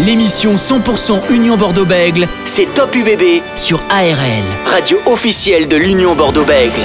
L'émission 100% Union Bordeaux-Bègle, c'est Top UBB sur ARL, radio officielle de l'Union Bordeaux-Bègle.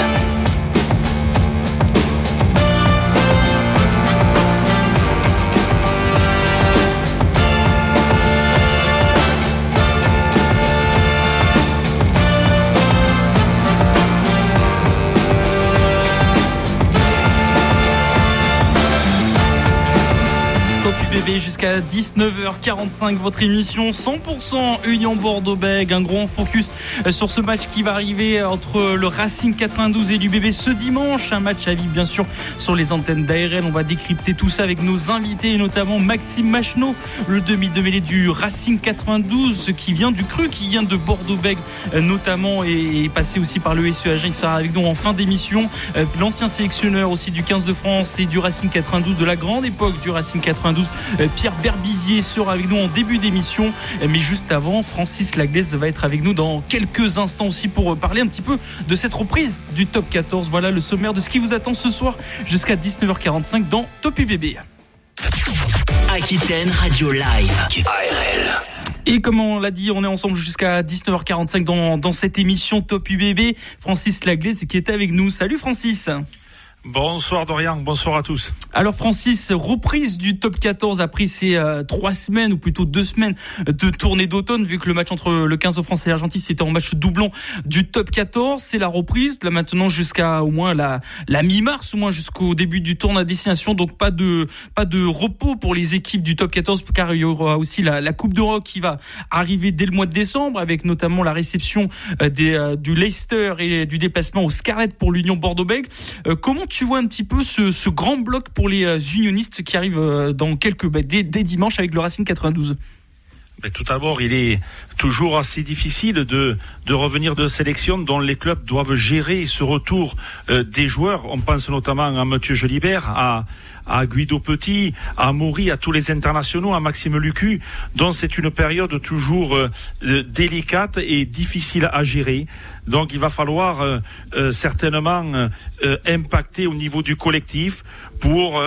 Jusqu'à 19h45. Votre émission 100% Union Bordeaux-Bègles. Un gros focus euh, sur ce match qui va arriver entre le Racing 92 et du bébé ce dimanche. Un match à vivre, bien sûr, sur les antennes d'ARL. On va décrypter tout ça avec nos invités, notamment Maxime Macheneau, le demi de mêlée du Racing 92, qui vient du cru, qui vient de Bordeaux-Bègles, euh, notamment, et est passé aussi par le SEAG. Il sera avec nous en fin d'émission. Euh, l'ancien sélectionneur aussi du 15 de France et du Racing 92, de la grande époque du Racing 92, Pierre Berbizier sera avec nous en début d'émission. Mais juste avant, Francis Laglaise va être avec nous dans quelques instants aussi pour parler un petit peu de cette reprise du top 14. Voilà le sommaire de ce qui vous attend ce soir jusqu'à 19h45 dans Top UBB. Aquitaine Radio Live. ARL. Et comme on l'a dit, on est ensemble jusqu'à 19h45 dans, dans cette émission Top UBB. Francis Laglaise qui est avec nous. Salut Francis. Bonsoir Dorian, bonsoir à tous. Alors Francis, reprise du top 14 après ces euh, trois semaines ou plutôt deux semaines de tournée d'automne, vu que le match entre le 15 de France et l'Argentine c'était en match doublon du top 14. C'est la reprise, là maintenant jusqu'à au moins la, mi-mars, au moins jusqu'au début du tour à destination. Donc pas de pas de repos pour les équipes du top 14, car il y aura aussi la, Coupe d'Europe qui va arriver dès le mois de décembre, avec notamment la réception euh, euh, du Leicester et du déplacement au Scarlet pour l'Union Bordeaux-Bègles. Tu vois un petit peu ce, grand bloc pour les euh, unionistes qui arrivent euh, dans quelques bah, dès, dimanche avec le Racing 92 mais tout d'abord, il est toujours assez difficile de, revenir de sélection dont les clubs doivent gérer ce retour euh, des joueurs. On pense notamment à Mathieu Jolibert, à Guido Petit, à Maury, à tous les internationaux, à Maxime Lucu, dont c'est une période toujours délicate et difficile à gérer. Donc il va falloir euh, euh, certainement euh, impacter au niveau du collectif pour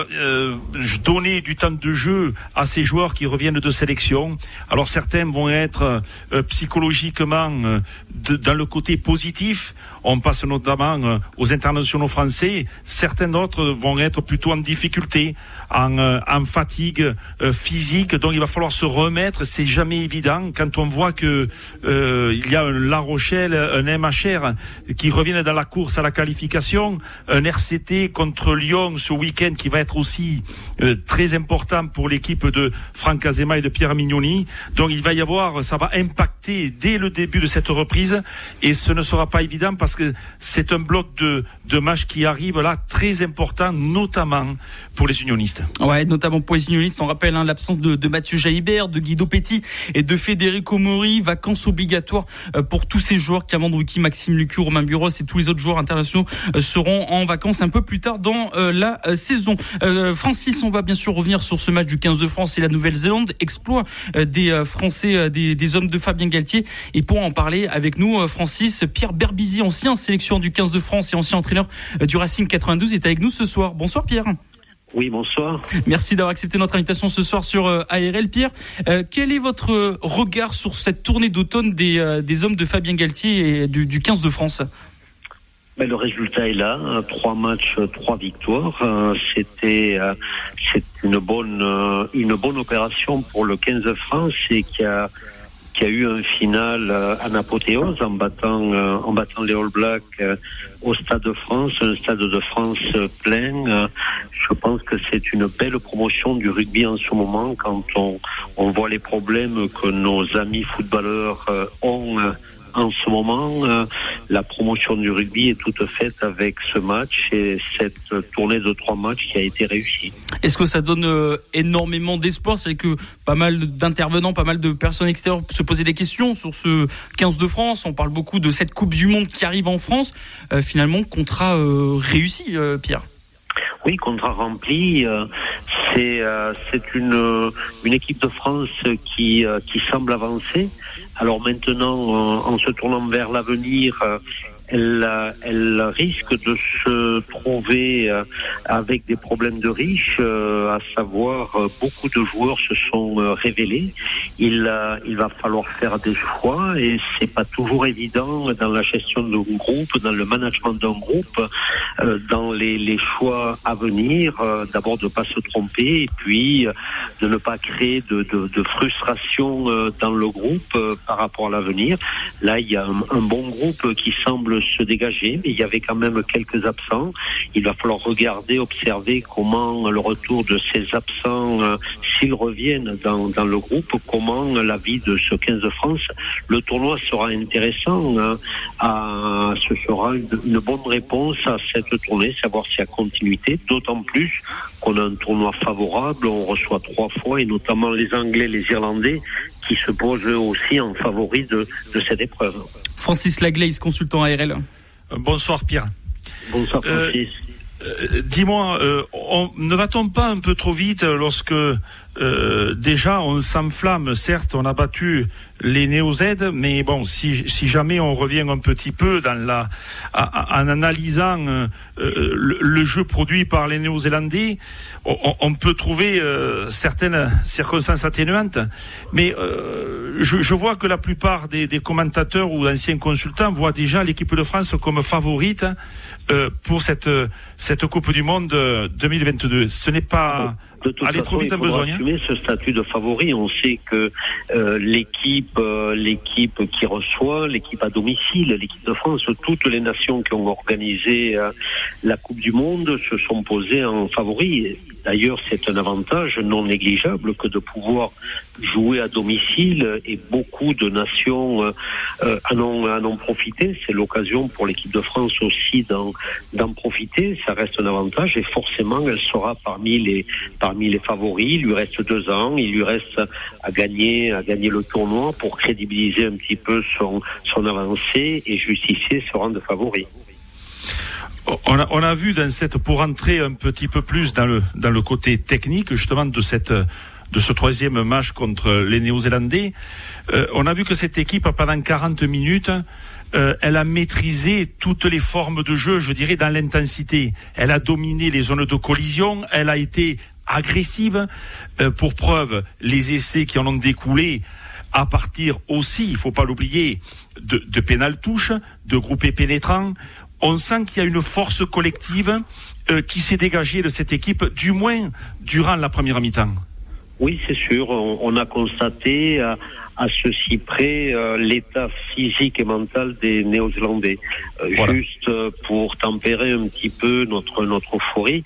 donner du temps de jeu à ces joueurs qui reviennent de sélection. Alors certains vont être psychologiquement dans le côté positif. On passe notamment aux internationaux français. Certains d'autres vont être plutôt en difficulté, en, en fatigue physique. Donc il va falloir se remettre. C'est jamais évident quand on voit que il y a un La Rochelle, un MH qui reviennent dans la course à la qualification, un RCT contre Lyon ce week-end qui va être aussi euh, très important pour l'équipe de Franck Azema et de Pierre Mignoni. Donc il va y avoir, ça va impacter dès le début de cette reprise et ce ne sera pas évident parce que c'est un bloc de, de matchs qui arrive là très important, notamment pour les unionistes. Ouais, notamment pour les unionistes. On rappelle hein, l'absence de, de, Mathieu Jalibert, de Guido Petit et de Federico Mori. Vacances obligatoires euh, pour tous ces joueurs, Kamandruki, Maxime Lucu, Romain Buros et tous les autres joueurs internationaux euh, seront en vacances un peu plus tard dans euh, la saison. Francis, on va bien sûr revenir sur ce match du 15 de France et la Nouvelle-Zélande. Exploit des Français, des, des, hommes de Fabien Galtier. Et pour en parler avec nous, Francis, Pierre Berbizier, ancien sélection du 15 de France et ancien entraîneur du Racing 92, est avec nous ce soir. Bonsoir Pierre. Oui, bonsoir. Merci d'avoir accepté notre invitation ce soir sur euh, ARL. Pierre, euh, quel est votre regard sur cette tournée d'automne des, euh, des hommes de Fabien Galtier et du, du 15 de France? Ben, le résultat est là, hein. trois matchs, trois victoires. C'était c'est une bonne une bonne opération pour le 15 de France et qui a qui a eu un final euh, en apothéose en battant, euh, en battant les All Blacks euh, au Stade de France, un Stade de France plein. je pense que c'est une belle promotion du rugby en ce moment quand on, on voit les problèmes que nos amis footballeurs ont en ce moment, euh, la promotion du rugby est toute faite avec ce match et cette tournée de trois matchs qui a été réussie. Est-ce que ça donne euh, énormément d'espoir? C'est que pas mal d'intervenants, pas mal de personnes extérieures se posaient des questions sur ce 15 de France. On parle beaucoup de cette Coupe du Monde qui arrive en France. Euh, finalement, contrat réussi, Pierre. Oui, contrat rempli. c'est c'est une une équipe de France qui qui semble avancer. Alors maintenant, en, se tournant vers l'avenir, euh, elle, elle risque de se trouver avec des problèmes de riches, à savoir beaucoup de joueurs se sont révélés. Il, il va falloir faire des choix et c'est pas toujours évident dans la gestion d'un groupe, dans le management d'un groupe, dans les, les, choix à venir. D'abord de pas se tromper et puis de ne pas créer de, de, de frustration dans le groupe par rapport à l'avenir. Là, il y a un, bon groupe qui semble se dégager, mais il y avait quand même quelques absents. Il va falloir regarder, observer comment le retour de ces absents, euh, s'ils reviennent dans, dans, le groupe, comment la vie de ce 15 de France. Le tournoi sera intéressant. Hein, à, ce sera une, une bonne réponse à cette tournée, savoir s'il y a continuité, d'autant plus qu'on a un tournoi favorable, on reçoit trois fois, et notamment les Anglais, les Irlandais, qui se posent aussi en favoris de, de cette épreuve. Francis Laglaise, consultant ARL. Euh, bonsoir Pierre. Bonsoir euh, Francis. Euh, dis-moi, euh, ne va-t-on pas un peu trop vite lorsque euh, déjà on s'enflamme Certes, on a battu les néo-Z, mais bon, si, si, jamais on revient un petit peu dans la, en analysant le, jeu produit par les Néo-Zélandais, on, peut trouver certaines circonstances atténuantes. Mais je, je, vois que la plupart des, des commentateurs ou anciens consultants voient déjà l'équipe de France comme favorite pour cette, cette Coupe du Monde 2022. Ce n'est pas de toute vite il besoin. Hein. assumer ce statut de favori. On sait que euh, l'équipe, euh, l'équipe qui reçoit, l'équipe à domicile, l'équipe de France, toutes les nations qui ont organisé euh, la Coupe du Monde se sont posées en favori. D'ailleurs, c'est un avantage non négligeable que de pouvoir jouer à domicile et beaucoup de nations euh, en, ont, en ont profité. C'est l'occasion pour l'équipe de France aussi d'en profiter. Ça reste un avantage et forcément, elle sera parmi les, parmi les favoris. Il lui reste deux ans. Il lui reste à gagner, à gagner le tournoi pour crédibiliser un petit peu son, avancée et justifier ce rang de favori on a, on a vu dans cette, pour entrer un petit peu plus dans le, dans le côté technique justement de cette, de ce troisième match contre les Néo-Zélandais, euh, on a vu que cette équipe pendant 40 minutes, euh, elle a maîtrisé toutes les formes de jeu, je dirais, dans l'intensité. Elle a dominé les zones de collision, elle a été agressive. Euh, pour preuve, les essais qui en ont découlé à partir aussi, il faut pas l'oublier, de, de pénal touche, de groupés pénétrants on sent qu'il y a une force collective euh, qui s'est dégagée de cette équipe, du moins durant la première mi-temps. Oui, c'est sûr. On, a constaté à, ceci près euh, l'état physique et mental des Néo-Zélandais. Euh, juste pour tempérer un petit peu notre notre euphorie,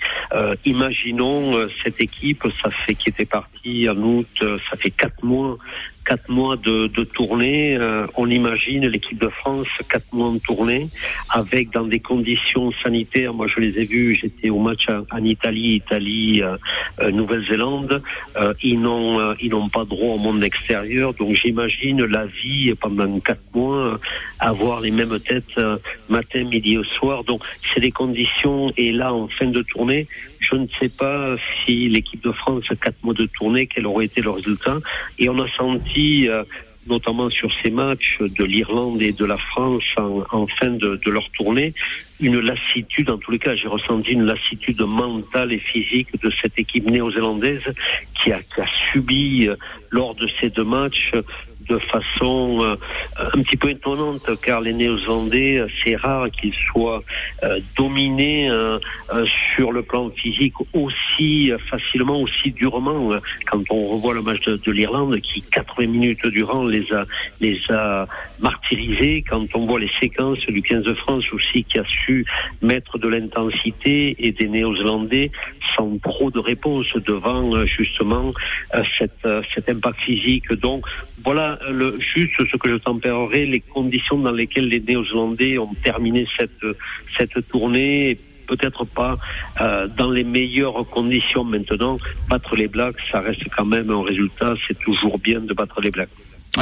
imaginons cette équipe, ça fait qui était partie en août, ça fait quatre mois quatre mois de, de tournée. Euh, on imagine l'équipe de France quatre mois de tournée avec dans des conditions sanitaires. Moi, je les ai vus. J'étais au match en, Italie, Italie, euh, euh, Nouvelle-Zélande. ils n'ont ils n'ont pas droit au monde extérieur. Donc, j'imagine la vie pendant quatre mois avoir les mêmes têtes matin, midi et soir. Donc, c'est des conditions. Et là, en fin de tournée, je ne sais pas si l'équipe de France, quatre mois de tournée, quel aurait été le résultat. Et on a senti, euh, notamment sur ces matchs de l'Irlande et de la France en, fin de, leur tournée, une lassitude, en tous les cas, j'ai ressenti une lassitude mentale et physique de cette équipe néo-zélandaise qui a, subi, euh, lors de ces deux matchs, de façon euh, un petit peu étonnante, car les Néo-Zélandais, c'est rare qu'ils soient euh, dominés euh, sur le plan physique aussi facilement, aussi durement. Quand on revoit le match de, l'Irlande, qui 80 minutes durant les a, les a martyrisés, quand on voit les séquences du 15 de France aussi, qui a su mettre de l'intensité et des Néo-Zélandais sans trop de réponses devant justement cette, cet impact physique. Donc voilà le, juste ce que je tempérerai, les conditions dans lesquelles les Néo-Zélandais ont terminé cette, cette tournée peut-être pas euh, dans les meilleures conditions maintenant. Battre les Blacks, ça reste quand même un résultat. C'est toujours bien de battre les Blacks.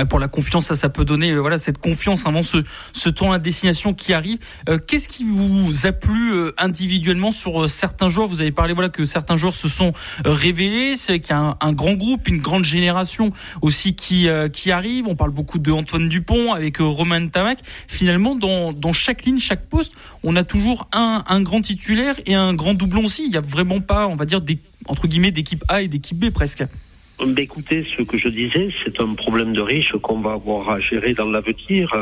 Pour la confiance, ça, ça peut donner euh, voilà cette confiance avant ce, ce tournoi de destination qui arrive. Euh, qu'est-ce qui vous a plu euh, individuellement sur certains joueurs? Vous avez parlé voilà que certains joueurs se sont révélés, c'est qu'il y a un, grand groupe, une grande génération aussi qui qui arrive. On parle beaucoup de Antoine Dupont avec Romain Tamac. Finalement, dans, dans chaque ligne, chaque poste, on a toujours un, un grand titulaire et un grand doublon aussi. Il n'y a vraiment pas, on va dire, des, entre guillemets, d'équipe A et d'équipe B presque. Écoutez, ce que je disais, c'est un problème de riche qu'on va avoir à gérer dans l'avenir,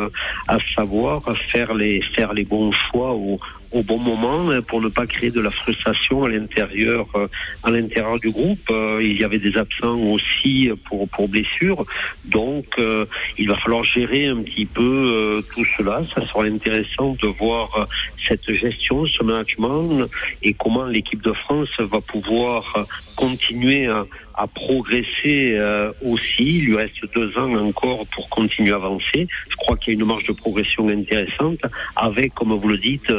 à savoir faire les faire les bons choix au, au bon moment hein, pour ne pas créer de la frustration à l'intérieur euh, à l'intérieur du groupe. Euh, il y avait des absents aussi pour pour blessures, donc euh, il va falloir gérer un petit peu tout cela. Ça sera intéressant de voir cette gestion, ce management et comment l'équipe de France va pouvoir continuer à, à progresser aussi. Il lui reste deux ans encore pour continuer à avancer. Je crois qu'il y a une marge de progression intéressante avec, comme vous le dites,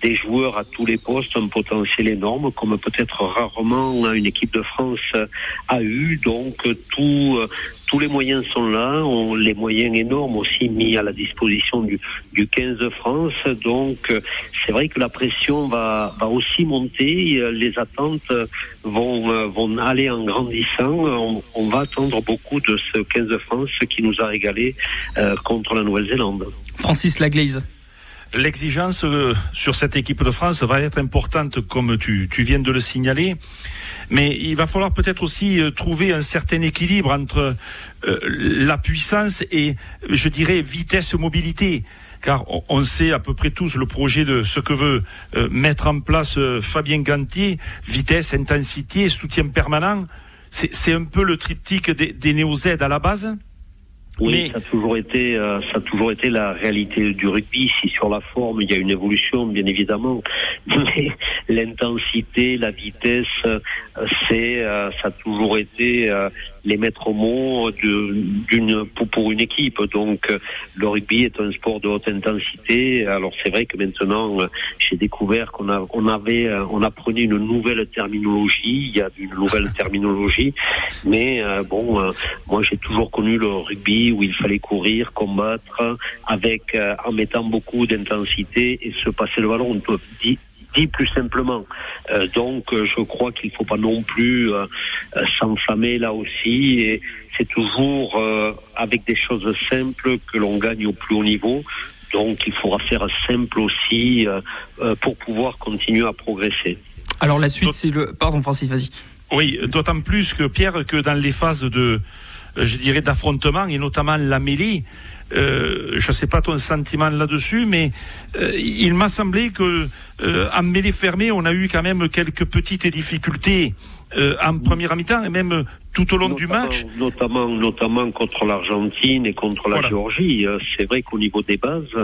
des joueurs à tous les postes, un potentiel énorme, comme peut-être rarement une équipe de France a eu. Donc tout, tous les moyens sont là, on, les moyens énormes aussi mis à la disposition du, du 15 de France. Donc c'est vrai que la pression va, va aussi monter, les attentes vont, vont aller en grandissant. On, va attendre beaucoup de ce 15 de France qui nous a régalé euh, contre la Nouvelle-Zélande. Francis Laglaise l'exigence euh, sur cette équipe de France va être importante, comme tu, viens de le signaler. Mais il va falloir peut-être aussi euh, trouver un certain équilibre entre euh, la puissance et, je dirais, vitesse-mobilité. Car on, sait à peu près tous le projet de ce que veut mettre en place Fabien Gantier, vitesse, intensité, soutien permanent. C'est un peu le triptyque des, des néo-Z à la base oui, ça a toujours été, euh, ça a toujours été la réalité du rugby. Si sur la forme il y a une évolution, bien évidemment, mais l'intensité, la vitesse, euh, c'est, euh, ça a toujours été les maîtres mots d'une pour, pour, une équipe. Donc le rugby est un sport de haute intensité. Alors c'est vrai que maintenant j'ai découvert qu'on a on avait on apprenait une nouvelle terminologie. Il y a une nouvelle terminologie, mais bon, moi j'ai toujours connu le rugby où il fallait courir, combattre avec en mettant beaucoup d'intensité et se passer le ballon. On peut dire dit plus simplement. Euh, donc, euh, je crois qu'il ne faut pas non plus euh, s'enflammer là aussi. Et c'est toujours avec des choses simples que l'on gagne au plus haut niveau. Donc, il faudra faire simple aussi pour pouvoir continuer à progresser. Alors, la suite, c'est le. Pardon, Francis, vas-y. Oui, d'autant plus que Pierre, que dans les phases de, je dirais, d'affrontement et notamment la mêlée, euh, je ne sais pas ton sentiment là-dessus, mais euh, il m'a semblé que euh, en mêlée fermée, on a eu quand même quelques petites difficultés en première mi-temps et même tout au long du match. Notamment, notamment contre l'Argentine et contre la Géorgie. Euh, c'est vrai qu'au niveau des bases,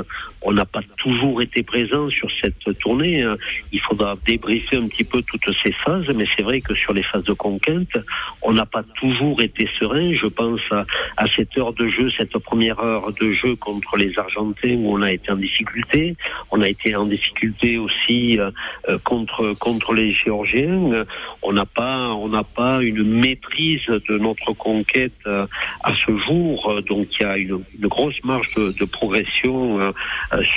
on n'a pas toujours été présent sur cette tournée. Hein. Il faudra débriefer un petit peu toutes ces phases, mais c'est vrai que sur les phases de conquête, on n'a pas toujours été serein. Je pense à, à, cette heure de jeu, cette première heure de jeu contre les Argentins où on a été en difficulté. On a été en difficulté aussi euh, euh, contre contre les Géorgiens. On n'a pas on n'a pas une maîtrise de notre conquête euh, à ce jour. Euh, donc il y a une, grosse marge de, progression euh,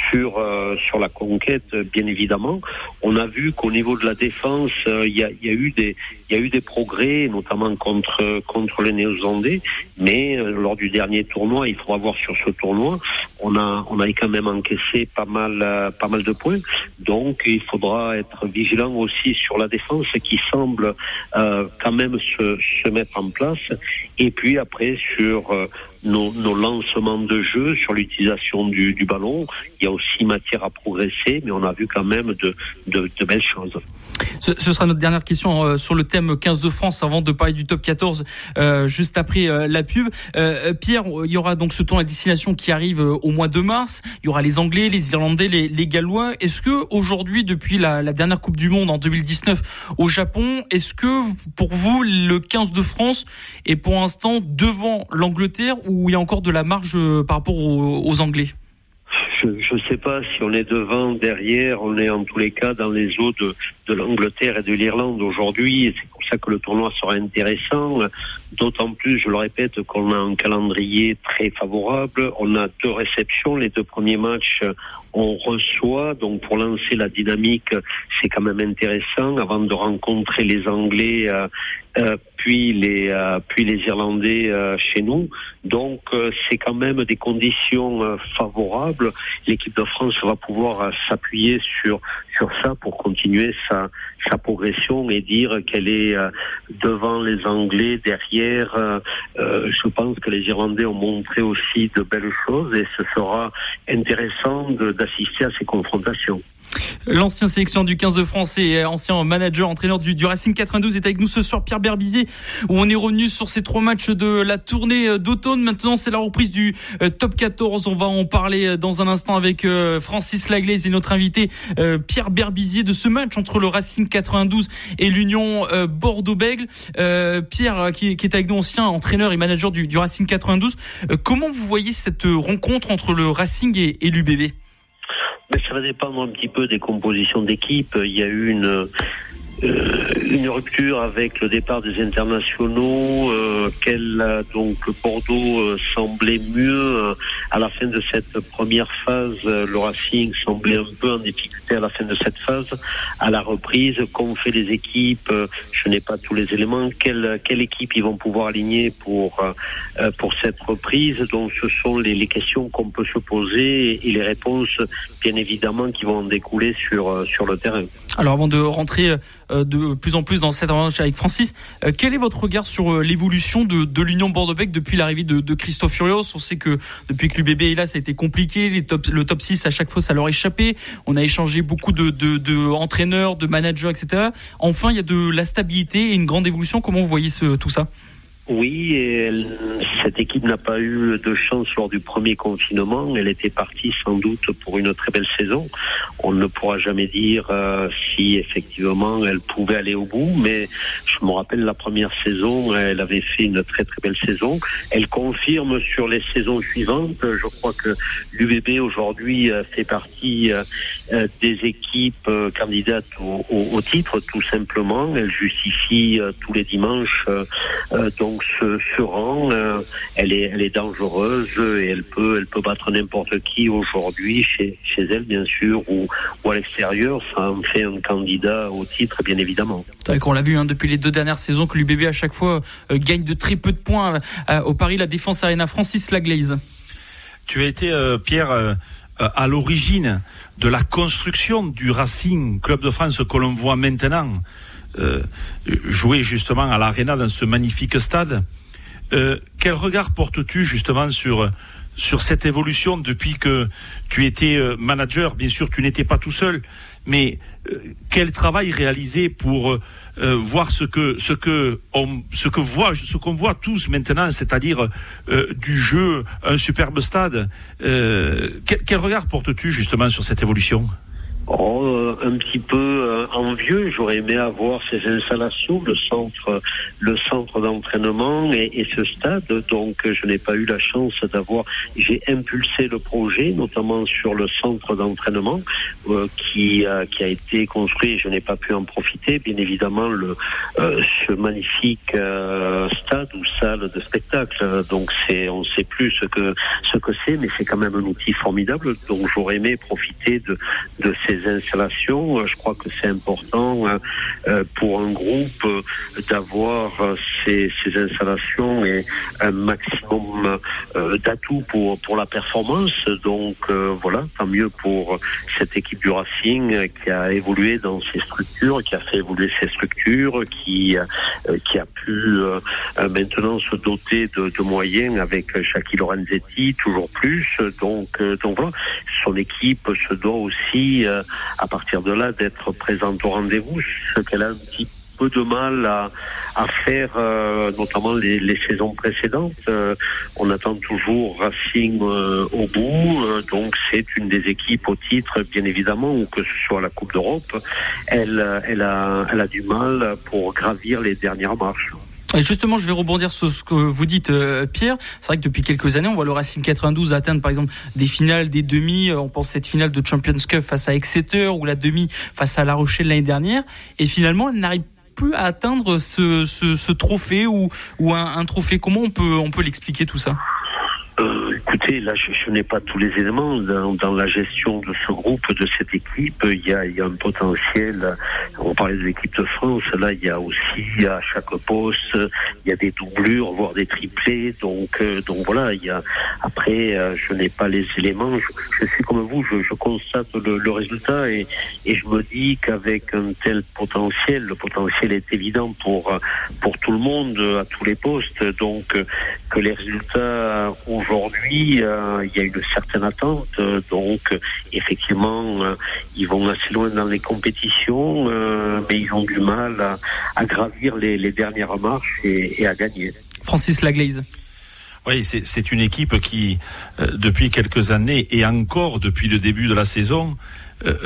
sur sur la conquête, bien évidemment. On a vu qu'au niveau de la défense, il y a, y a eu des il y a eu des progrès, notamment contre contre les Néo-Zélandais. Mais lors du dernier tournoi, il faudra voir sur ce tournoi, on a on a quand même encaissé pas mal pas mal de points. Donc il faudra être vigilant aussi sur la défense qui semble quand même se, se mettre en place. Et puis après, sur euh, nos, lancements de jeu, sur l'utilisation du, ballon, il y a aussi matière à progresser, mais on a vu quand même de, de, belles choses. Ce, sera notre dernière question euh, sur le thème 15 de France avant de parler du top 14 euh, juste après la pub. Pierre, il y aura donc ce tour à destination qui arrive au mois de mars. Il y aura les Anglais, les Irlandais, les, les Gallois. Est-ce que aujourd'hui, depuis la, la dernière Coupe du Monde en 2019 au Japon, est-ce que pour vous le 15 de France et pour l'instant devant l'Angleterre où il y a encore de la marge euh, par rapport aux, Anglais je ne sais pas si on est devant, derrière, on est en tous les cas dans les eaux de, de l'Angleterre et de l'Irlande aujourd'hui. C'est pour ça que le tournoi sera intéressant. D'autant plus, je le répète, qu'on a un calendrier très favorable. On a deux réceptions. Les deux premiers matchs, on reçoit. Donc pour lancer la dynamique, c'est quand même intéressant. Avant de rencontrer les Anglais euh, euh, puis les euh, puis les Irlandais euh, chez nous. Donc c'est quand même des conditions favorables. L'équipe de France va pouvoir s'appuyer sur sur ça pour continuer sa sa progression et dire qu'elle est devant les Anglais derrière. je pense que les Irlandais ont montré aussi de belles choses et ce sera intéressant d'assister à ces confrontations. L'ancien sélection du 15 de France et ancien manager, entraîneur du, Racing 92 est avec nous ce soir, Pierre Berbizier, où on est revenu sur ces trois matchs de la tournée euh, d'automne. Maintenant, c'est la reprise du euh, top 14. On va en parler euh, dans un instant avec Francis Laglaise et notre invité Pierre Berbizier de ce match entre le Racing 92 et l'Union Bordeaux-Bègle. Pierre, qui, est avec nous, ancien entraîneur et manager du, Racing 92. comment vous voyez cette rencontre entre le Racing et l'UBB mais ça va dépendre un petit peu des compositions d'équipe. Il y a eu une une rupture avec le départ des internationaux, euh, donc Bordeaux euh, semblait mieux à la fin de cette première phase. le Racing semblait un peu en difficulté à la fin de cette phase. À la reprise, qu'ont fait les équipes Je n'ai pas tous les éléments. Quelle, quelle équipe ils vont pouvoir aligner pour pour cette reprise? Donc, ce sont les, questions qu'on peut se poser et les réponses, bien évidemment, qui vont en découler sur sur le terrain. Alors, avant de rentrer euh, de plus en plus dans cette revanche avec Francis. Euh, quel est votre regard sur euh, l'évolution de, l'Union Bordeaux-Bègles depuis l'arrivée de, Christophe Furios? On sait que depuis que l'UBB est là, ça a été compliqué. Le top 6, à chaque fois, ça leur échappé. On a échangé beaucoup de, de, de managers, etc. Enfin, il y a de la stabilité et une grande évolution. Comment vous voyez ce, tout ça? Oui, et cette équipe n'a pas eu de chance lors du premier confinement. Elle était partie sans doute pour une très belle saison. On ne pourra jamais dire euh, si effectivement elle pouvait aller au bout, mais je me rappelle la première saison, elle avait fait une très très belle saison. Elle confirme sur les saisons suivantes. Je crois que l'UBB aujourd'hui euh, fait partie euh, des équipes candidates au, au, titre, tout simplement. Elle justifie tous les dimanches. donc ce rang, euh, elle est, elle est dangereuse et elle peut, elle peut battre n'importe qui aujourd'hui chez, chez elle, bien sûr, ou, ou à l'extérieur. Ça en fait un candidat au titre, bien évidemment. C'est vrai qu'on l'a vu hein, depuis les deux dernières saisons que l'UBB à chaque fois euh, gagne de très peu de points euh, au Paris La Défense Arena. Francis Laglaise. Tu as été, Pierre, à l'origine de la construction du Racing Club de France que l'on voit maintenant. Euh, jouer justement à l'Arena dans ce magnifique stade. Euh, quel regard portes-tu justement sur sur cette évolution depuis que tu étais euh, manager? Bien sûr, tu n'étais pas tout seul, mais quel travail réalisé pour voir ce que ce que on, ce que voit ce qu'on voit tous maintenant, c'est-à-dire du jeu, un superbe stade? Quel, quel regard portes-tu justement sur cette évolution? Oh, euh, un petit peu euh, envieux. J'aurais aimé avoir ces installations, le centre, le centre d'entraînement et, et, ce stade. Donc, je n'ai pas eu la chance d'avoir. J'ai impulsé le projet, notamment sur le centre d'entraînement euh, qui a, qui a été construit. Je n'ai pas pu en profiter. Bien évidemment, le ce magnifique stade ou salle de spectacle. Donc, c'est on ne sait plus ce que ce que c'est, mais c'est quand même un outil formidable. Donc, j'aurais aimé profiter de de installations. Euh, je crois que c'est important euh, euh, pour un groupe d'avoir ces, ces, installations et un maximum d'atouts pour, pour la performance. Donc voilà, tant mieux pour cette équipe du Racing qui a évolué dans ses structures, qui a fait évoluer ses structures, qui, qui a pu maintenant se doter de, moyens avec Jackie Lorenzetti, toujours plus. Donc, donc voilà, son équipe se doit aussi à partir de là d'être présente au rendez-vous, ce qu'elle a un petit peu de mal à, faire, euh, notamment les, les, saisons précédentes. Euh, on attend toujours Racing euh, au bout, donc c'est une des équipes au titre, bien évidemment, ou que ce soit la Coupe d'Europe. Elle, elle, a, elle a du mal pour gravir les dernières marches. Justement, je vais rebondir sur ce que vous dites, euh, Pierre. C'est vrai que depuis quelques années, on voit le Racing 92 atteindre, par exemple, des finales, des demi. Euh, on pense cette finale de Champions Cup face à Exeter ou la demi face à La Rochelle l'année dernière. Et finalement, elle n'arrive plus à atteindre ce, trophée ou, ou un, un, trophée. Comment on peut, on peut l'expliquer tout ça? Euh, écoutez, là, je, je n'ai pas tous les éléments. Dans, dans, la gestion de ce groupe, de cette équipe, il y a, il y a un potentiel. On parlait de l'équipe de France. Là, il y a aussi à chaque poste, il y a des doublures, voire des triplés. Donc, euh, donc voilà. Il y a. Après, euh, je n'ai pas les éléments. Je, je, suis comme vous. Je, je constate le, le, résultat et, et je me dis qu'avec un tel potentiel, le potentiel est évident pour pour tout le monde à tous les postes. Donc, que les résultats aujourd'hui, euh, il y a une certaine attente. Euh, donc, effectivement, euh, ils vont assez loin dans les compétitions, mais ils ont du mal à, à gravir les, les, dernières marches et, et, à gagner. Francis Laglaise. Oui, c'est une équipe qui, depuis quelques années et encore depuis le début de la saison,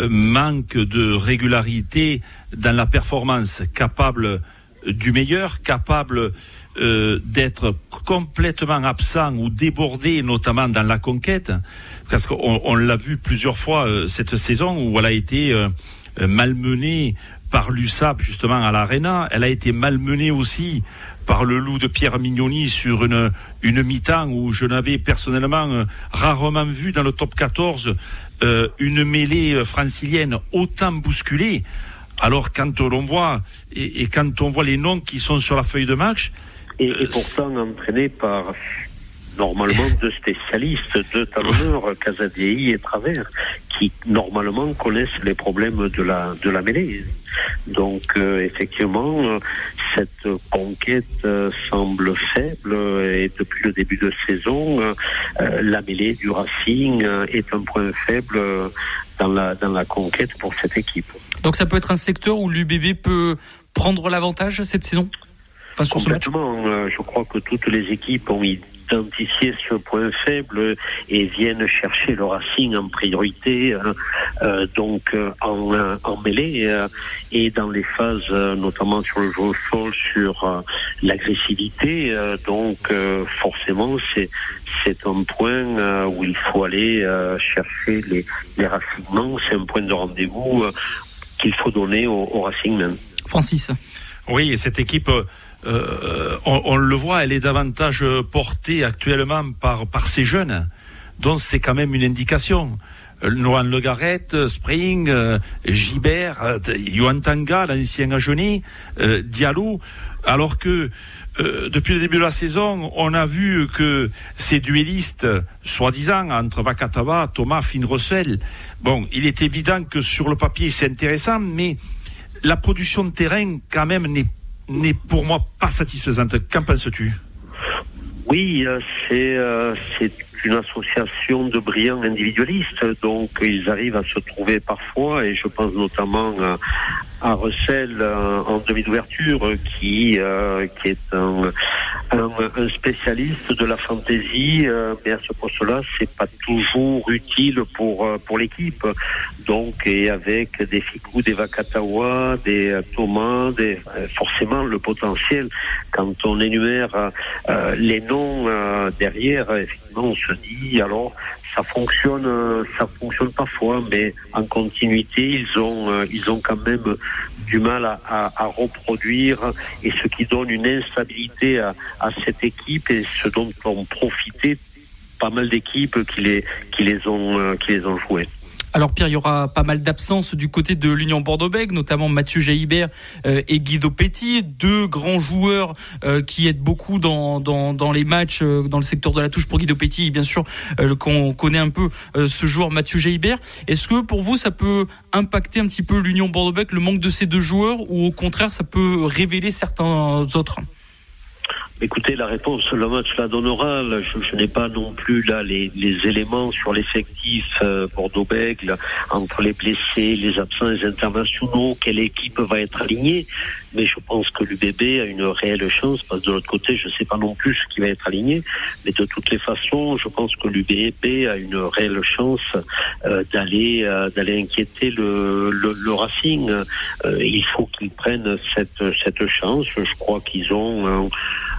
manque de régularité dans la performance, capable du meilleur, capable euh, d'être complètement absent ou débordé, notamment dans la conquête, parce qu'on on, l'a vu plusieurs fois euh, cette saison où elle a été euh, malmenée par l'USAP justement à l'Arena. Elle a été malmenée aussi par le loup de Pierre Mignoni sur une, une mi-temps où je n'avais personnellement rarement vu dans le top 14 euh, une mêlée francilienne autant bousculée. Alors quand on voit et, et, quand on voit les noms qui sont sur la feuille de match, et, et pourtant entraîné par normalement deux spécialistes, deux talonneurs, Casadei et Travers, qui normalement connaissent les problèmes de la de la mêlée. Donc euh, effectivement, cette conquête euh, semble faible et depuis le début de saison, euh, la mêlée du Racing est un point faible dans la dans la conquête pour cette équipe. Donc ça peut être un secteur où l'UBB peut prendre l'avantage cette saison? Sur Complètement. Euh, je crois que toutes les équipes ont identifié ce point faible et viennent chercher le Racing en priorité, hein, euh, donc euh, en, en mêlée euh, et dans les phases, euh, notamment sur le jeu au sol, sur l'agressivité. donc forcément, c'est c'est un point où il faut aller chercher les, les racines. C'est un point de rendez-vous qu'il faut donner au, au Racing même. Francis. Oui, et cette équipe euh, on, on, le voit, elle est davantage portée actuellement par, par ces jeunes. Donc c'est quand même une indication. Noan Legaret, Spring, euh, Gibert, euh, Yohan Tanga, l'ancien Agené, euh, Diallo, alors que euh, depuis le début de la saison, on a vu que ces duellistes, soi-disant, entre Vakatava, Thomas, Finn Russell, bon, il est évident que sur le papier c'est intéressant, mais la production de terrain, quand même, n'est n'est pour moi pas satisfaisante. Qu'en penses-tu? Oui, euh, euh, c'est une association de brillants individualistes, donc ils arrivent à se trouver parfois, et je pense notamment à, à Russell euh, en demi d'ouverture, qui euh, qui est un, spécialiste de la fantaisie, euh, mais à ce poste-là, c'est pas toujours utile pour pour l'équipe. Donc, et avec des Fikou, des Vakatawa, des Thomas, des forcément le potentiel. Quand on énumère les noms derrière, effectivement, on se dit alors ça fonctionne, ça fonctionne parfois, mais en continuité, ils ont, ils ont quand même du mal à, à, reproduire et ce qui donne une instabilité à, à cette équipe et ce dont ont profité pas mal d'équipes qui les, qui les ont, qui les ont joués. Alors Pierre, il y aura pas mal d'absences du côté de l'Union Bordeaux-Bègles, notamment Mathieu Jaibert euh, et Guido Petit, deux grands joueurs euh, qui aident beaucoup dans, dans, les matchs, euh, dans le secteur de la touche pour Guido Petit, bien sûr qu'on connaît un peu ce joueur Mathieu Jaibert. Est-ce que pour vous ça peut impacter un petit peu l'Union Bordeaux-Bègles, le manque de ces deux joueurs, ou au contraire ça peut révéler certains autres? Écoutez, la réponse, le match la donnera. Je, n'ai pas non plus là les, éléments sur l'effectif euh, Bordeaux-Bègle entre les blessés, les absents, les internationaux, quelle équipe va être alignée. Mais je pense que l'UBB a une réelle chance parce que de l'autre côté, je ne sais pas non plus ce qui va être aligné. Mais de toutes les façons, je pense que l'UBB a une réelle chance euh, d'aller euh, d'aller inquiéter le, le, Racing. il faut qu'ils prennent cette cette chance. Je crois qu'ils ont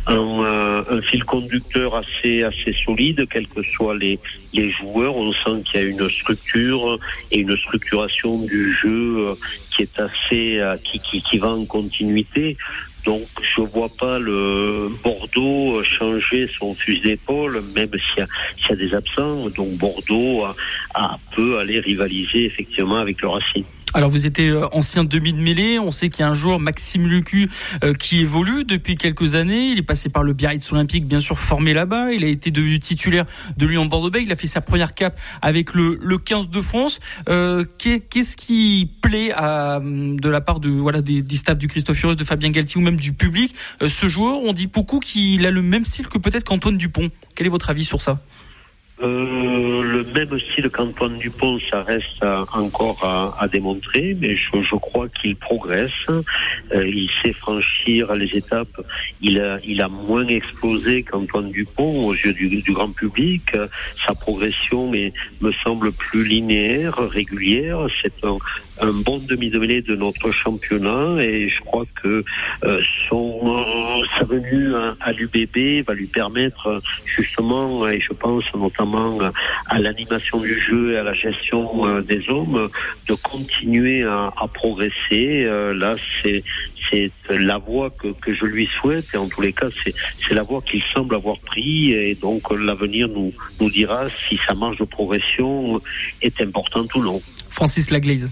un, un, fil conducteur assez assez solide, quels que soient les, les joueurs. On sent qu'il y a une structure et une structuration du jeu euh, qui est assez euh, qui, qui, qui va en continuité. Donc je vois pas le Bordeaux changer son fusil d'épaule, même s'il y, y, a des absents. Donc Bordeaux a, a, peut aller rivaliser effectivement avec le Racing. Alors vous étiez euh, ancien demi de mêlée, on sait qu'il y a un joueur Maxime Lucu euh, qui évolue depuis quelques années, il est passé par le Biarritz Olympique bien sûr formé là-bas, il a été devenu titulaire de Lyon Bordeaux, il a fait sa première cape avec le, le 15 de France. Euh, Qu'est-ce qui plaît à, de la part de voilà des, des staffs du Christophe Furios, de Fabien Galtier ou même du public euh, Ce joueur, on dit beaucoup qu'il a le même style que peut-être qu'Antoine Dupont. Quel est votre avis sur ça? Euh, le même style qu'Antoine Dupont, ça reste encore à, démontrer, mais je, crois qu'il progresse. Euh, il sait franchir les étapes. Il a, il a moins explosé qu'Antoine Dupont aux yeux du, grand public. Sa progression me semble plus linéaire, régulière. C'est un, un bon demi-de-mêlée de notre championnat et je crois que euh, son sa venue à, l'UBB va lui permettre justement, et je pense notamment à l'animation du jeu et à la gestion euh, des hommes, de continuer à, progresser. Euh, là, c'est c'est la voie que, que je lui souhaite et en tous les cas, c'est la voie qu'il semble avoir pris et donc l'avenir nous, nous dira si sa marge de progression est importante ou non. Francis Laglaise.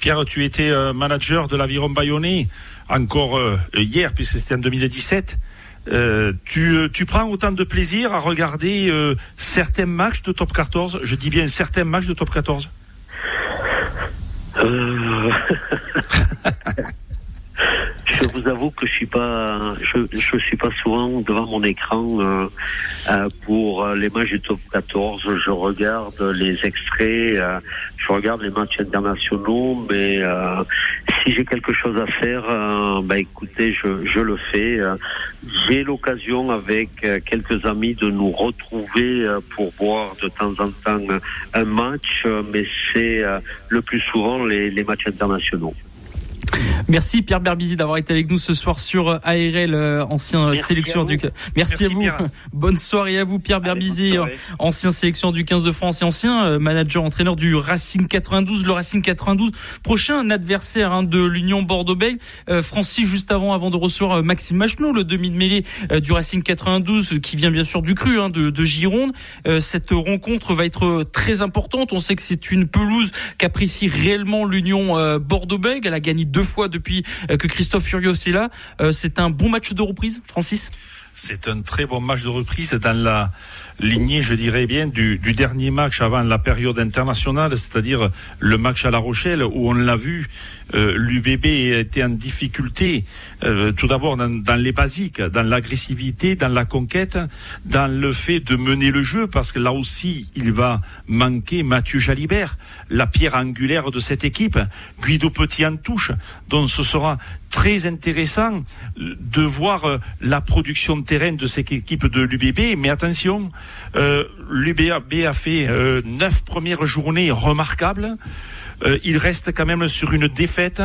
Pierre, tu étais euh, manager de l'Aviron Bayonnais encore euh, hier, puisque c'était en 2017. Euh, tu, tu, prends autant de plaisir à regarder certains matchs de top 14 Je dis bien certains matchs de top 14 je vous avoue que je suis pas, je, je suis pas souvent devant mon écran euh, euh, pour les matchs du top 14. Je regarde les extraits, euh, je regarde les matchs internationaux, mais si j'ai quelque chose à faire, bah écoutez, je, je le fais. J'ai l'occasion avec quelques amis de nous retrouver pour voir de temps en temps un match, mais c'est le plus souvent les, les matchs internationaux. Merci Pierre Berbizi d'avoir été avec nous ce soir sur ARL, euh, ancien sélection du. Merci, à vous. Bonne soirée à vous Pierre Berbizi, ancien sélection du 15 de France et ancien euh, manager entraîneur du Racing 92. Le Racing 92, prochain adversaire hein, de l'Union Bordeaux-Bègles. Euh, Francis juste avant, avant de recevoir Maxime Machenot, le demi de mêlée du Racing 92, qui vient bien sûr du cru hein, de, de, Gironde. cette rencontre va être très importante. On sait que c'est une pelouse qu'apprécie réellement l'Union Bordeaux-Bègles. Elle a gagné deux fois depuis euh, que Christophe Furios est là. Euh, c'est un bon match de reprise, Francis? C'est un très bon match de reprise dans la lignée, je dirais bien, du, du dernier match avant la période internationale, c'est-à-dire le match à La Rochelle, où on l'a vu, euh, l'UBB était en difficulté, euh, tout d'abord dans, dans, les basiques, dans l'agressivité, dans la conquête, dans le fait de mener le jeu, parce que là aussi, il va manquer Mathieu Jalibert, la pierre angulaire de cette équipe, Guido Petit en touche, donc ce sera très intéressant de voir euh, la production de terrain de cette équipe de l'UBB, mais attention, euh, l'UBB a fait euh, neuf premières journées remarquables. Euh, il reste quand même sur une défaite.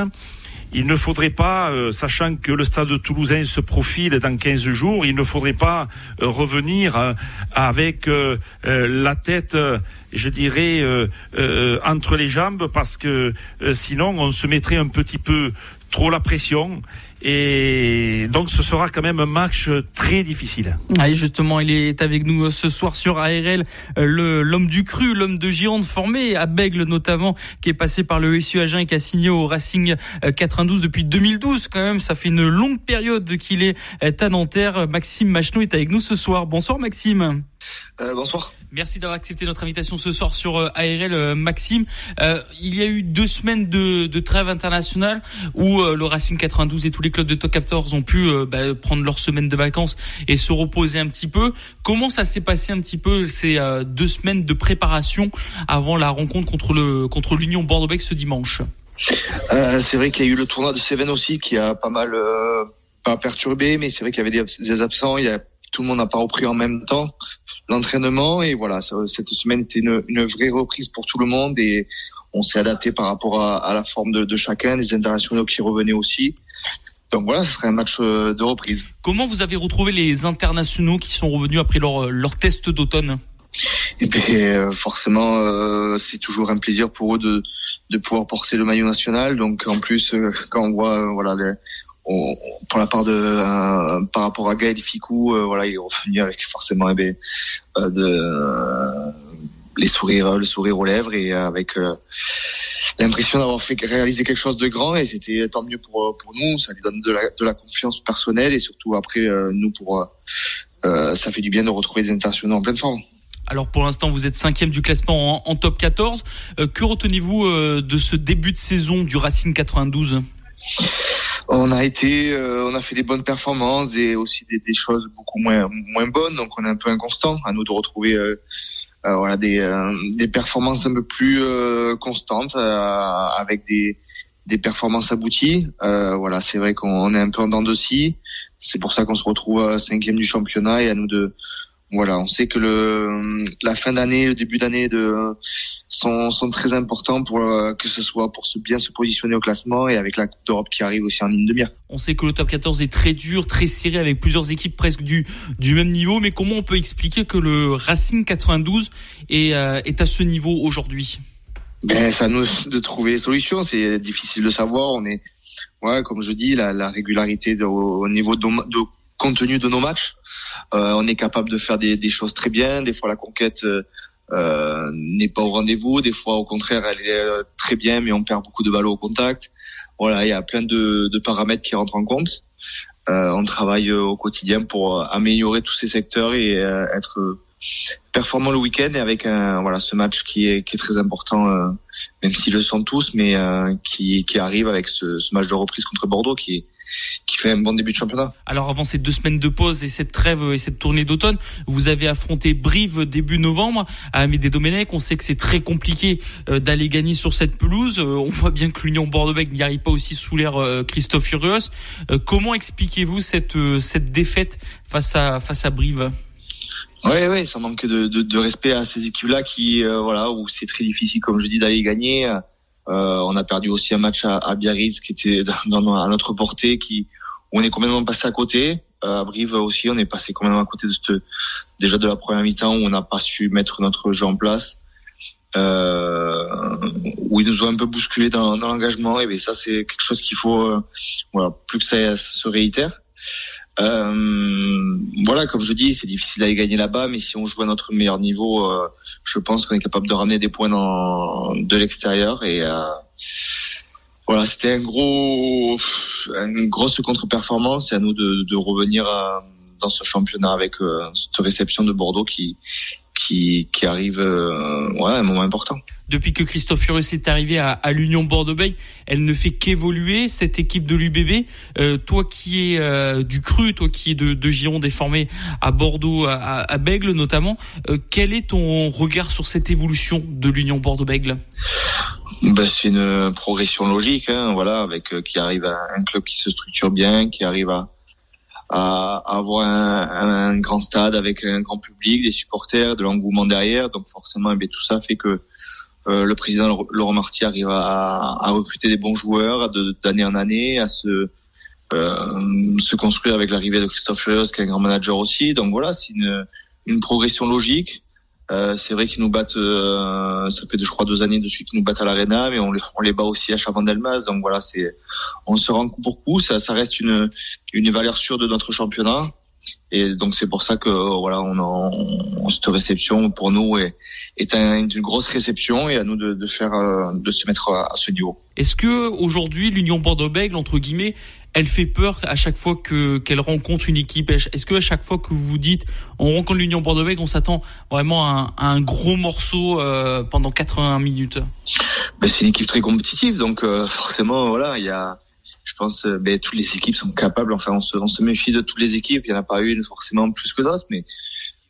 Il ne faudrait pas, sachant que le stade toulousain se profile dans 15 jours, il ne faudrait pas revenir avec la tête, je dirais, entre les jambes, parce que sinon on se mettrait un petit peu trop la pression. Et donc ce sera quand même un match très difficile. Allez, justement, il est avec nous ce soir sur ARL, le l'homme du cru, l'homme de Gironde formé à Bègle notamment, qui est passé par le SU Agen et qui a signé au Racing 92 depuis 2012 quand même. Ça fait une longue période qu'il est à Nanterre. Maxime Machenou est avec nous ce soir. Bonsoir Maxime. Euh, bonsoir. Merci d'avoir accepté notre invitation ce soir sur euh, ARL, euh, Maxime. Euh, il y a eu deux semaines de, de trêve internationale où le Racing 92 et tous les clubs de top 14 ont pu bah, prendre leur semaine de vacances et se reposer un petit peu. Comment ça s'est passé un petit peu ces deux semaines de préparation avant la rencontre contre le contre l'Union Bordeaux-Bègles ce dimanche? C'est vrai qu'il y a eu le tournoi de Seven aussi qui a pas mal pas perturbé, mais c'est vrai qu'il y avait des, des absents. Il y a tout le monde n'a pas repris en même temps l'entraînement et voilà cette semaine était une, une, vraie reprise pour tout le monde et on s'est adapté par rapport à, à la forme de, de, chacun, des internationaux qui revenaient aussi. Donc voilà, ce serait un match euh, de reprise. Comment vous avez retrouvé les internationaux qui sont revenus après leur, leur test d'automne? Et eh bien, euh, forcément, euh, c'est toujours un plaisir pour eux de, de pouvoir porter le maillot national. Donc en plus, quand on voit voilà les, pour la part de euh, par rapport à Gaël Ficou, euh, voilà, il est revenu avec forcément eh ben, euh, de les sourires, le sourire aux lèvres et avec l'impression d'avoir fait réaliser quelque chose de grand et c'était tant mieux pour nous, ça lui donne de la, confiance personnelle et surtout après nous pour ça fait du bien de retrouver des internationaux en pleine forme. Alors pour l'instant, vous êtes cinquième du classement en, en top 14. que retenez-vous de ce début de saison du Racing 92 on a été, euh, on a fait des bonnes performances et aussi des, des, choses beaucoup moins moins bonnes. Donc on est un peu inconstant. À nous de retrouver euh, euh voilà des, euh, des performances un peu plus constantes avec des des performances abouties. voilà, c'est vrai qu'on est un peu en dents de scie. C'est pour ça qu'on se retrouve cinquième du championnat et à nous de voilà, on sait que le, la fin d'année, le début d'année de, sont, sont très importants pour euh, que ce soit pour se bien se positionner au classement et avec la Coupe d'Europe qui arrive aussi en ligne de mire. On sait que le top 14 est très dur, très serré avec plusieurs équipes presque du, du même niveau, mais comment on peut expliquer que le Racing 92 est, euh, est à ce niveau aujourd'hui? Ben, ça nous de trouver les solutions. C'est difficile de savoir. On est, ouais, comme je dis, la, la régularité au niveau de, de contenu de nos matchs. Euh, on est capable de faire des, des, choses très bien. Des fois, la conquête euh, euh, n'est pas au rendez-vous. Des fois, au contraire, elle est très bien, mais on perd beaucoup de balles au contact. Voilà, il y a plein de, de paramètres qui rentrent en compte. on travaille au quotidien pour améliorer tous ces secteurs et être performant le week-end et avec un, voilà ce match qui est, qui est très important, même s'ils le sont tous, mais qui, qui arrive avec ce, ce match de reprise contre Bordeaux qui est qui fait un bon début de championnat. Alors avant ces deux semaines de pause et cette trêve et cette tournée d'automne, vous avez affronté Brive début novembre à Amédée Domenech. On sait que c'est très compliqué euh, d'aller gagner sur cette pelouse. Euh, on voit bien que l'Union Bordeaux-Bègles n'y arrive pas aussi sous l'air euh, Christophe Furios. Comment expliquez-vous cette cette défaite face à face à Brive? Oui, oui, ça manque de, de, de respect à ces équipes-là qui, voilà, où c'est très difficile, comme je dis, d'aller gagner. Euh, on a perdu aussi un match à, à Biarritz qui était dans, à notre portée, qui on est complètement passé à côté. Euh, à Brive aussi, on est passé complètement à côté de ce déjà de la première mi-temps où on n'a pas su mettre notre jeu en place. Euh, où ils nous ont un peu bousculé dans, dans l'engagement et bien ça c'est quelque chose qu'il faut euh, voilà plus que ça se réitère euh, voilà, comme je dis, c'est difficile d'aller gagner là-bas, mais si on joue à notre meilleur niveau, euh, je pense qu'on est capable de ramener des points de l'extérieur. Et euh, voilà, c'était un gros, une grosse contre-performance. C'est à nous de, de revenir dans ce championnat avec cette réception de Bordeaux qui, qui, qui arrive euh, ouais, à un moment important. Depuis que Christophe Furios est arrivé à, à l'Union Bordeaux-Bègles, elle ne fait qu'évoluer cette équipe de l'UBB. Euh, toi qui es euh, du cru, toi qui es de, de Gironde déformé à Bordeaux, à, à Bègle notamment, euh, quel est ton regard sur cette évolution de l'Union Bordeaux-Bègles? Ben, c'est une progression logique, hein, voilà, avec euh, qui arrive à un club qui se structure bien, qui arrive à à, avoir un, un, grand stade avec un grand public, des supporters, de l'engouement derrière. Donc forcément, eh tout ça fait que euh, le président Laurent Marty arrive à, à recruter des bons joueurs d'année en année, à se euh, se construire avec l'arrivée de Christophe Furios, qui est un grand manager aussi. Donc voilà, c'est une, une progression logique. Euh, c'est vrai qu'ils nous battent, euh, ça fait je crois deux années dessus qu'ils nous battent à l'Arena, mais on les, on les bat aussi à Chavandelmas. Donc voilà, c'est, on se rend coup pour coup. Ça, ça reste une, une valeur sûre de notre championnat. Et donc c'est pour ça que voilà, on, en, cette réception pour nous est, est une grosse réception et à nous de, de faire, euh, de se mettre à, ce niveau. Est-ce que aujourd'hui l'Union Bordeaux-Bègles entre guillemets elle fait peur à chaque fois que qu'elle rencontre une équipe. Est-ce que à chaque fois que vous vous dites on rencontre l'Union Bordeaux-Bègles, on s'attend vraiment à un, gros morceau euh, pendant 80 minutes? Ben, c'est une équipe très compétitive, donc euh, forcément voilà, il y a je pense ben, toutes les équipes sont capables. Enfin, on se, on se méfie de toutes les équipes. Il n'y en a pas une forcément plus que d'autres, mais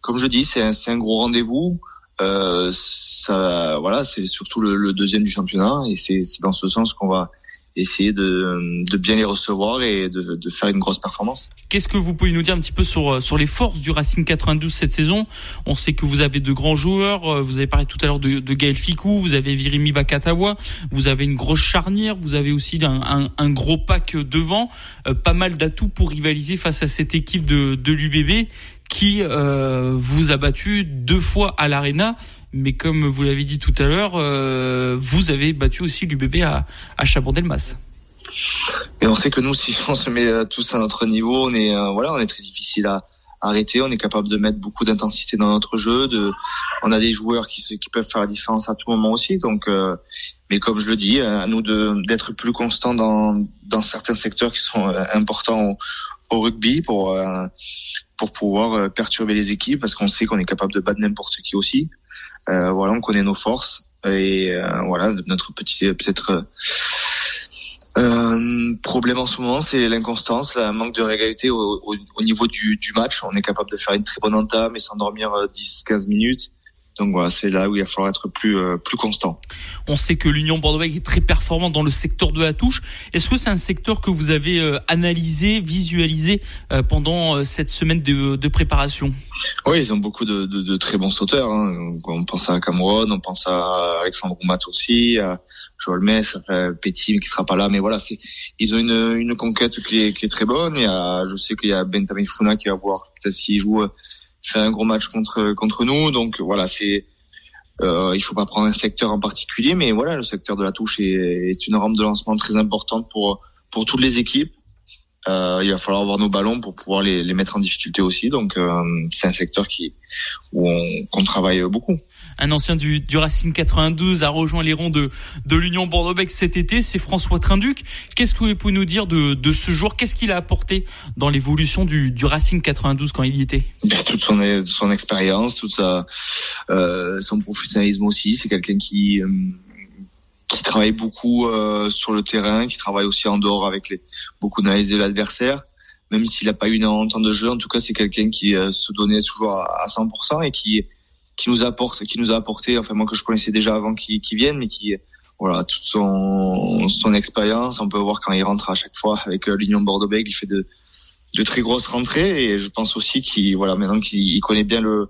comme je dis, c'est un, un gros rendez-vous. Euh, ça, voilà, c'est surtout le, le, deuxième du championnat, et c'est dans ce sens qu'on va essayer de, de, bien les recevoir et de, de faire une grosse performance. Qu'est-ce que vous pouvez nous dire un petit peu sur, sur les forces du Racing 92 cette saison? On sait que vous avez de grands joueurs, euh, vous avez parlé tout à l'heure de, de Gaël Ficou, vous avez Virimi Vakatawa, vous avez une grosse charnière, vous avez aussi un, un, un gros pack devant, euh, pas mal d'atouts pour rivaliser face à cette équipe de, de l'UBB qui euh, vous a battu deux fois à l'Arena mais comme vous l'avez dit tout à l'heure, euh, vous avez battu aussi l'UBB à, à Chabon-Delmas. Et on sait que nous, si on se met euh, tous à notre niveau, on est euh, voilà, on est très difficile à arrêter. On est capable de mettre beaucoup d'intensité dans notre jeu. On a des joueurs qui, qui peuvent faire la différence à tout moment aussi. Donc, mais comme je le dis, à nous d'être plus constants dans, dans certains secteurs qui sont importants au, au rugby pour pour pouvoir perturber les équipes parce qu'on sait qu'on est capable de battre n'importe qui aussi. Euh, voilà, on connaît nos forces et euh, voilà notre petit peut-être euh, problème en ce moment, c'est l'inconstance, le manque de réalité au, au, niveau du, du, match. On est capable de faire une très bonne entame et s'endormir 10-15 minutes. Donc voilà, c'est là où il va falloir être plus euh, plus constant. On sait que l'Union Bordeaux est très performante dans le secteur de la touche. Est-ce que c'est un secteur que vous avez euh, analysé, visualisé euh, pendant cette semaine de, de, préparation? Oui, ils ont beaucoup de, de, de très bons sauteurs. Hein. On pense à Cameron, on pense à Alexandre Roumat aussi, à Joël Metz, à Petit qui sera pas là, mais voilà, c'est ils ont une, une conquête qui est, qui est très bonne. Y a, je sais qu'il y a Benjamin Funa qui va voir peut-être s'il joue fait un gros match contre contre nous. Donc voilà, c'est euh, il faut pas prendre un secteur en particulier, mais voilà, le secteur de la touche est, est une rampe de lancement très importante pour pour toutes les équipes. Euh, il va falloir avoir nos ballons pour pouvoir les, les mettre en difficulté aussi. Donc euh, c'est un secteur qui où on, qu'on travaille beaucoup. Un ancien du, du Racing 92 a rejoint les rangs de, de l'Union Bordeaux-Bègles cet été, c'est François Trinduc. Qu'est-ce que vous pouvez nous dire de, de ce jour? Qu'est-ce qu'il a apporté dans l'évolution du, du Racing 92 quand il y était? Ben, Toute son, son expérience, tout sa, euh, son professionnalisme aussi. C'est quelqu'un qui... Qui travaille beaucoup euh, sur le terrain, qui travaille aussi en dehors avec les, beaucoup d'analyse l'adversaire. Même s'il n'a pas eu un temps de jeu, en tout cas, c'est quelqu'un qui euh, se donnait toujours à, 100% et qui qui nous apporte, qui nous a apporté, enfin moi que je connaissais déjà avant qu'il qu vienne, mais qui voilà toute son son expérience. On peut voir quand il rentre à chaque fois avec euh, l'Union Bordeaux-Bègles, il fait de de très grosses rentrées et je pense aussi qu'il voilà maintenant qu'il connaît bien le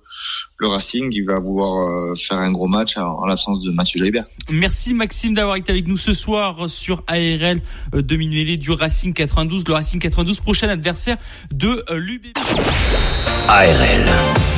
le Racing, il va vouloir euh, faire un gros match en, l'absence de Mathieu Jalibert. Merci Maxime d'avoir été avec nous ce soir sur ARL euh, demi du Racing 92, le Racing 92 prochain adversaire de euh, l'UBB. ARL.